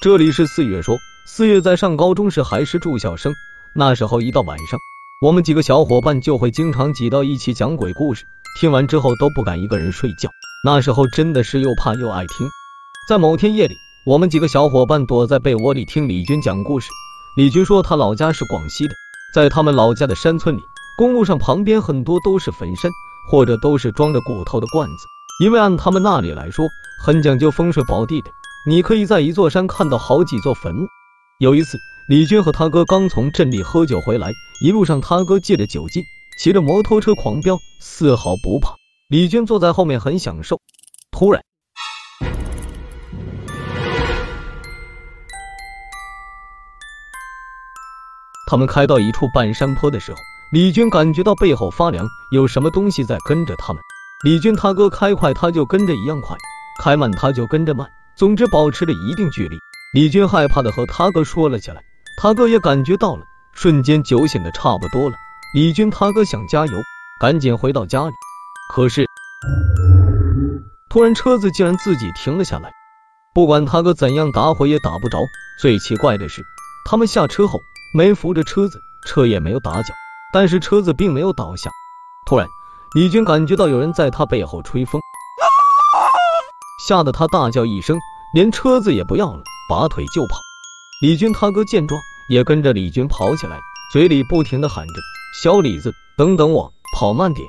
这里是四月说，四月在上高中时还是住校生，那时候一到晚上，我们几个小伙伴就会经常挤到一起讲鬼故事，听完之后都不敢一个人睡觉，那时候真的是又怕又爱听。在某天夜里，我们几个小伙伴躲在被窝里听李军讲故事。李军说他老家是广西的，在他们老家的山村里，公路上旁边很多都是坟山，或者都是装着骨头的罐子，因为按他们那里来说，很讲究风水宝地的。你可以在一座山看到好几座坟墓。有一次，李军和他哥刚从镇里喝酒回来，一路上他哥借着酒劲，骑着摩托车狂飙，丝毫不怕。李军坐在后面很享受。突然，他们开到一处半山坡的时候，李军感觉到背后发凉，有什么东西在跟着他们。李军他哥开快，他就跟着一样快；开慢，他就跟着慢。总之保持着一定距离，李军害怕的和他哥说了起来，他哥也感觉到了，瞬间酒醒的差不多了。李军他哥想加油，赶紧回到家里，可是突然车子竟然自己停了下来，不管他哥怎样打火也打不着。最奇怪的是，他们下车后没扶着车子，车也没有打脚，但是车子并没有倒下。突然，李军感觉到有人在他背后吹风。吓得他大叫一声，连车子也不要了，拔腿就跑。李军他哥见状，也跟着李军跑起来，嘴里不停的喊着：“小李子，等等我，跑慢点。”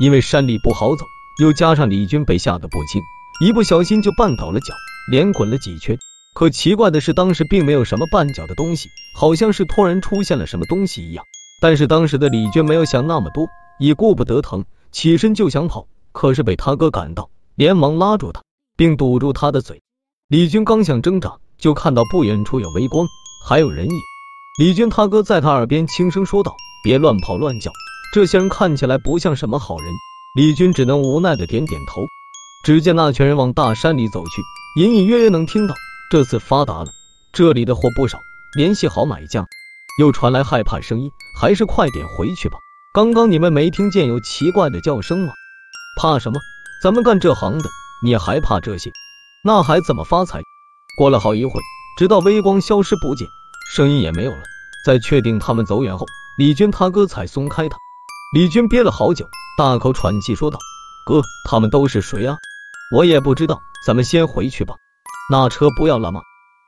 因为山里不好走，又加上李军被吓得不轻，一不小心就绊倒了脚，连滚了几圈。可奇怪的是，当时并没有什么绊脚的东西，好像是突然出现了什么东西一样。但是当时的李军没有想那么多，也顾不得疼，起身就想跑，可是被他哥赶到，连忙拉住他。并堵住他的嘴。李军刚想挣扎，就看到不远处有微光，还有人影。李军他哥在他耳边轻声说道：“别乱跑乱叫，这些人看起来不像什么好人。”李军只能无奈的点点头。只见那群人往大山里走去，隐隐约约能听到这次发达了，这里的货不少，联系好买家。又传来害怕声音，还是快点回去吧。刚刚你们没听见有奇怪的叫声吗？怕什么？咱们干这行的。你还怕这些？那还怎么发财？过了好一会，直到微光消失不见，声音也没有了。在确定他们走远后，李军他哥才松开他。李军憋了好久，大口喘气说道：“哥，他们都是谁啊？我也不知道。咱们先回去吧。那车不要了吗？”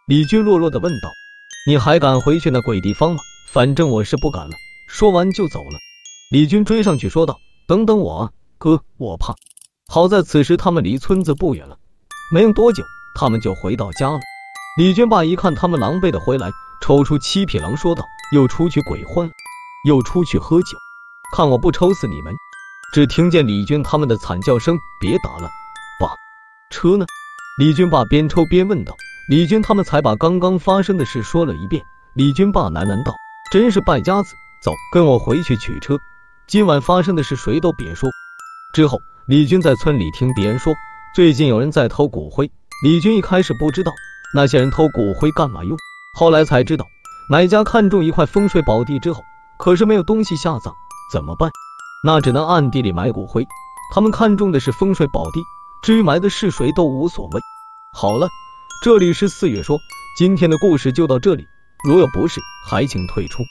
李军弱弱的问道：“你还敢回去那鬼地方吗？反正我是不敢了。”说完就走了。李军追上去说道：“等等我啊，哥，我怕。”好在此时他们离村子不远了，没用多久，他们就回到家了。李军爸一看他们狼狈的回来，抽出七匹狼说道：“又出去鬼混，又出去喝酒，看我不抽死你们！”只听见李军他们的惨叫声：“别打了，爸，车呢？”李军爸边抽边问道。李军他们才把刚刚发生的事说了一遍。李军爸喃喃道：“真是败家子，走，跟我回去取车。今晚发生的事谁都别说。”之后。李军在村里听别人说，最近有人在偷骨灰。李军一开始不知道那些人偷骨灰干嘛用，后来才知道，买家看中一块风水宝地之后，可是没有东西下葬，怎么办？那只能暗地里埋骨灰。他们看中的是风水宝地，至于埋的是谁都无所谓。好了，这里是四月说，今天的故事就到这里，如有不适，还请退出。